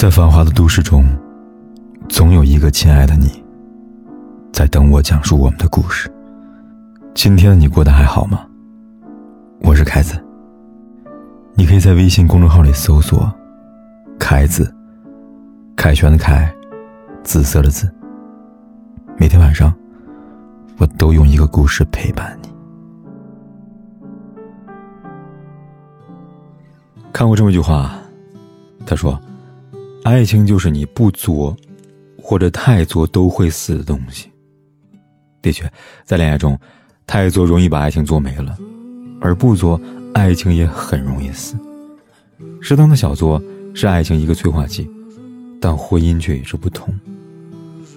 在繁华的都市中，总有一个亲爱的你，在等我讲述我们的故事。今天的你过得还好吗？我是凯子。你可以在微信公众号里搜索“凯子”，凯旋的凯，紫色的紫。每天晚上，我都用一个故事陪伴你。看过这么一句话，他说。爱情就是你不作，或者太作都会死的东西。的确，在恋爱中，太作容易把爱情作没了，而不作，爱情也很容易死。适当的小作是爱情一个催化剂，但婚姻却与之不同。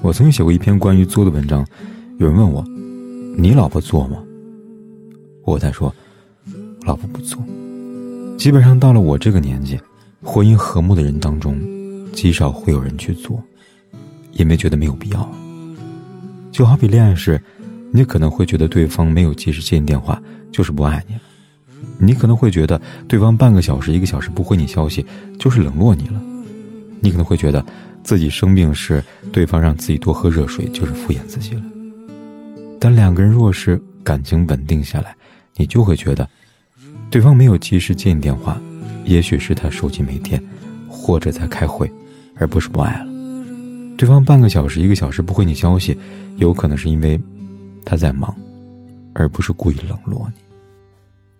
我曾经写过一篇关于作的文章，有人问我：“你老婆作吗？”我在说：“老婆不作。”基本上到了我这个年纪，婚姻和睦的人当中。极少会有人去做，因为觉得没有必要。就好比恋爱时，你可能会觉得对方没有及时接你电话就是不爱你了；你可能会觉得对方半个小时、一个小时不回你消息就是冷落你了；你可能会觉得自己生病时对方让自己多喝热水就是敷衍自己了。但两个人若是感情稳定下来，你就会觉得，对方没有及时接你电话，也许是他手机没电，或者在开会。而不是不爱了，对方半个小时、一个小时不回你消息，有可能是因为他在忙，而不是故意冷落你。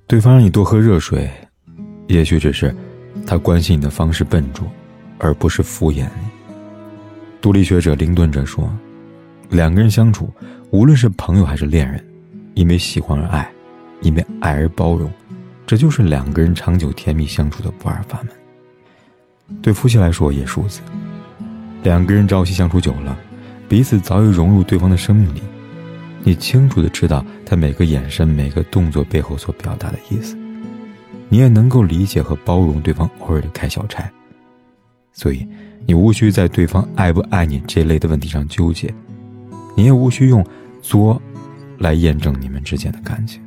对方让你多喝热水，也许只是他关心你的方式笨拙，而不是敷衍你。独立学者林顿者说：“两个人相处，无论是朋友还是恋人，因为喜欢而爱，因为爱而包容，这就是两个人长久甜蜜相处的不二法门。”对夫妻来说也如此，两个人朝夕相处久了，彼此早已融入对方的生命里。你清楚的知道他每个眼神、每个动作背后所表达的意思，你也能够理解和包容对方偶尔的开小差。所以，你无需在对方爱不爱你这类的问题上纠结，你也无需用作来验证你们之间的感情。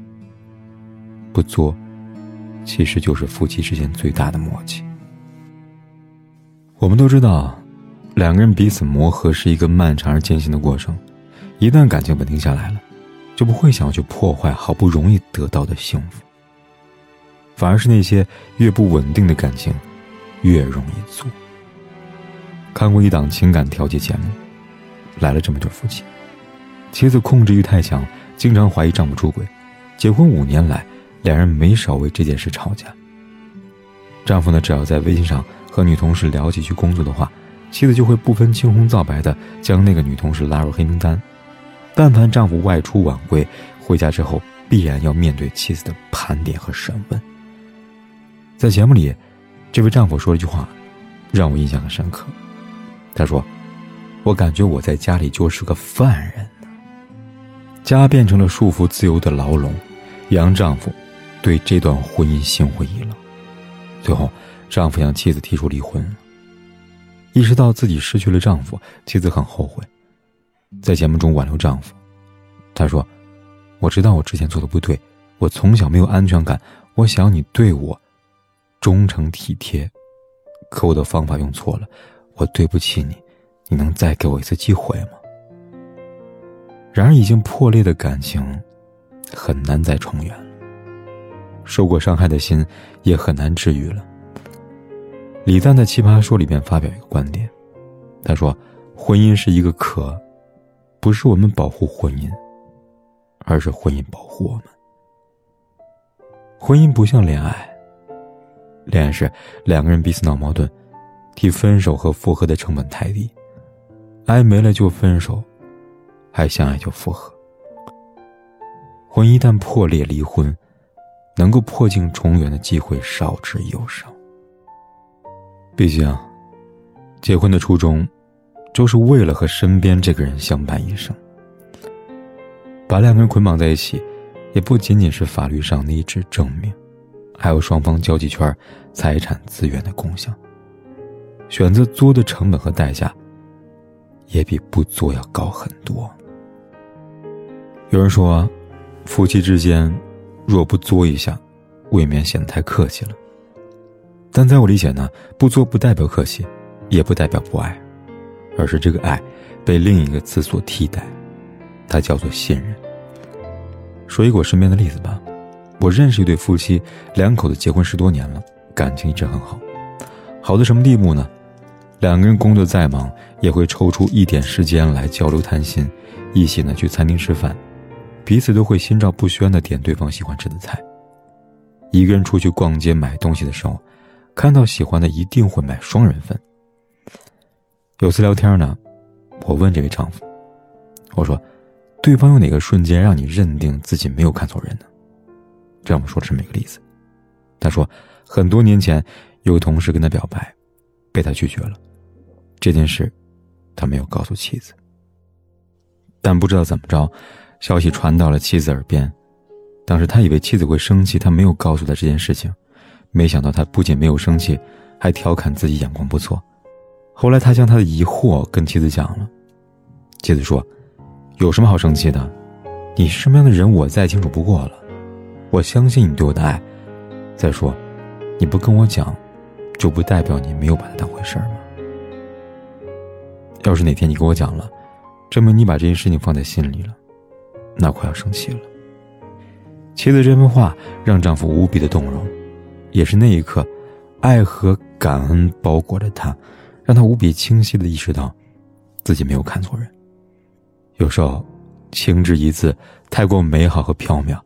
不作，其实就是夫妻之间最大的默契。我们都知道，两个人彼此磨合是一个漫长而艰辛的过程。一旦感情稳定下来了，就不会想要去破坏好不容易得到的幸福。反而是那些越不稳定的感情，越容易做。看过一档情感调解节目，来了这么对夫妻，妻子控制欲太强，经常怀疑丈夫出轨。结婚五年来，两人没少为这件事吵架。丈夫呢，只要在微信上。和女同事聊几句工作的话，妻子就会不分青红皂白的将那个女同事拉入黑名单。但凡丈夫外出晚归，回家之后必然要面对妻子的盘点和审问。在节目里，这位丈夫说了一句话，让我印象很深刻。他说：“我感觉我在家里就是个犯人，家变成了束缚自由的牢笼，杨丈夫对这段婚姻心灰意冷。最后。”丈夫向妻子提出离婚，意识到自己失去了丈夫，妻子很后悔，在节目中挽留丈夫。她说：“我知道我之前做的不对，我从小没有安全感，我想你对我忠诚体贴，可我的方法用错了，我对不起你，你能再给我一次机会吗？”然而，已经破裂的感情很难再重圆，受过伤害的心也很难治愈了。李诞在《奇葩说》里面发表一个观点，他说：“婚姻是一个壳，不是我们保护婚姻，而是婚姻保护我们。婚姻不像恋爱，恋爱是两个人彼此闹矛盾，提分手和复合的成本太低，爱没了就分手，还相爱就复合。婚姻一旦破裂离婚，能够破镜重圆的机会少之又少。”毕竟，结婚的初衷，就是为了和身边这个人相伴一生。把两个人捆绑在一起，也不仅仅是法律上的一纸证明，还有双方交际圈、财产资源的共享。选择作的成本和代价，也比不作要高很多。有人说，夫妻之间若不作一下，未免显得太客气了。但在我理解呢，不作不代表客气，也不代表不爱，而是这个爱被另一个词所替代，它叫做信任。说一个我身边的例子吧，我认识一对夫妻，两口子结婚十多年了，感情一直很好，好到什么地步呢？两个人工作再忙，也会抽出一点时间来交流谈心，一起呢去餐厅吃饭，彼此都会心照不宣的点对方喜欢吃的菜。一个人出去逛街买东西的时候，看到喜欢的一定会买双人份。有次聊天呢，我问这位丈夫，我说。对方有哪个瞬间让你认定自己没有看错人呢？这样我说的是每个例子。他说，很多年前有个同事跟他表白，被他拒绝了。这件事，他没有告诉妻子。但不知道怎么着，消息传到了妻子耳边。当时他以为妻子会生气，他没有告诉他这件事情。没想到他不仅没有生气，还调侃自己眼光不错。后来他将他的疑惑跟妻子讲了，妻子说。有什么好生气的？你是什么样的人，我再清楚不过了。我相信你对我的爱。再说，你不跟我讲，就不代表你没有把它当回事儿吗？要是哪天你跟我讲了，证明你把这件事情放在心里了，那快要生气了。妻子这番话让丈夫无比的动容，也是那一刻，爱和感恩包裹着他，让他无比清晰的意识到，自己没有看错人。有时候，情之一字太过美好和缥缈，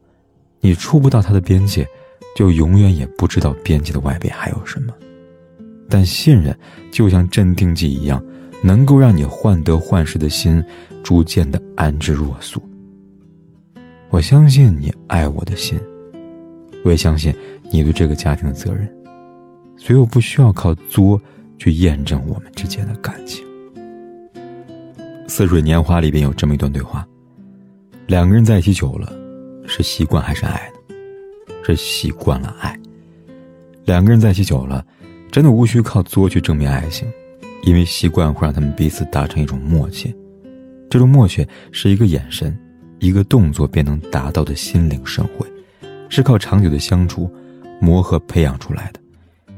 你触不到它的边界，就永远也不知道边界的外边还有什么。但信任就像镇定剂一样，能够让你患得患失的心逐渐的安之若素。我相信你爱我的心，我也相信你对这个家庭的责任，所以我不需要靠作去验证我们之间的感情。《似水年华》里边有这么一段对话：两个人在一起久了，是习惯还是爱呢？是习惯了爱。两个人在一起久了，真的无需靠作去证明爱情，因为习惯会让他们彼此达成一种默契。这种默契是一个眼神、一个动作便能达到的心领神会，是靠长久的相处、磨合培养出来的，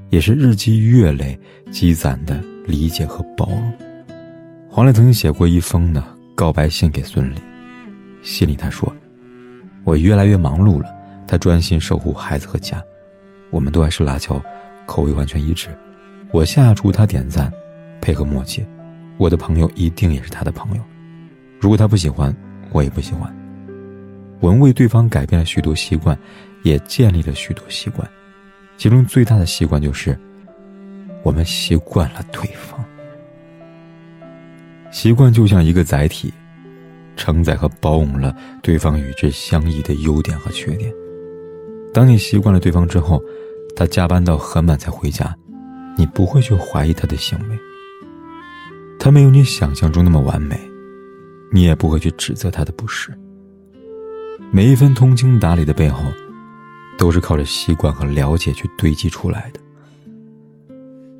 也是日积月累积攒的理解和包容。黄磊曾经写过一封呢告白信给孙俪，信里他说：“我越来越忙碌了，他专心守护孩子和家，我们都爱吃辣椒，口味完全一致。我下厨，他点赞，配合默契。我的朋友一定也是他的朋友，如果他不喜欢，我也不喜欢。我们为对方改变了许多习惯，也建立了许多习惯，其中最大的习惯就是，我们习惯了对方。”习惯就像一个载体，承载和包容了对方与之相异的优点和缺点。当你习惯了对方之后，他加班到很晚才回家，你不会去怀疑他的行为。他没有你想象中那么完美，你也不会去指责他的不是。每一分通情达理的背后，都是靠着习惯和了解去堆积出来的。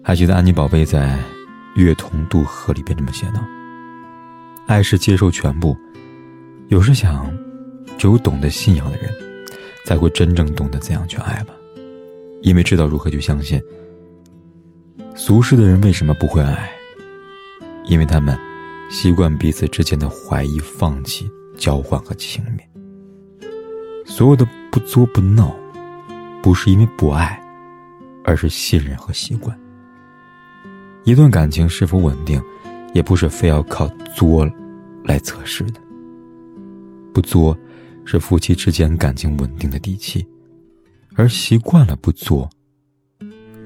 还记得安妮宝贝在《月童渡河》里边这么写道。爱是接受全部，有时想，只有懂得信仰的人，才会真正懂得怎样去爱吧，因为知道如何去相信。俗世的人为什么不会爱？因为他们习惯彼此之间的怀疑、放弃、交换和轻蔑。所有的不作不闹，不是因为不爱，而是信任和习惯。一段感情是否稳定？也不是非要靠作来测试的。不作，是夫妻之间感情稳定的底气，而习惯了不作，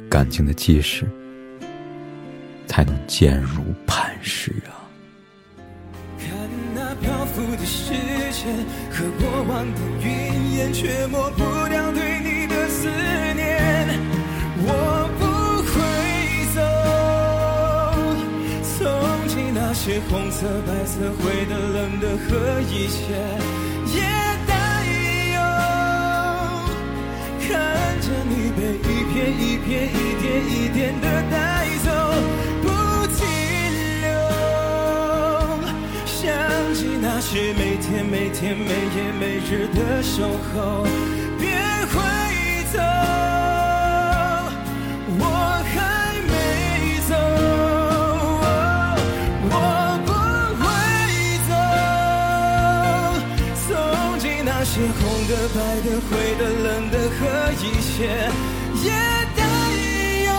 感情的基石才能坚如磐石啊。看那漂浮的时间和过往的云烟，却抹不那些红色、白色、灰的、冷的和一切也带有，看着你被一片一片、一点一点的带走，不停留。想起那些每天、每天、每夜、每日的守候，红的、白的、灰的、冷的和一切也带有。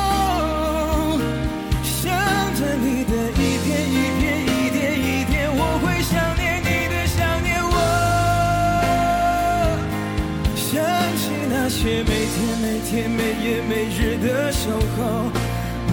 想着你的一点一点、一点一点，我会想念你的想念我。想起那些每天、每天、每夜、每日的守候。不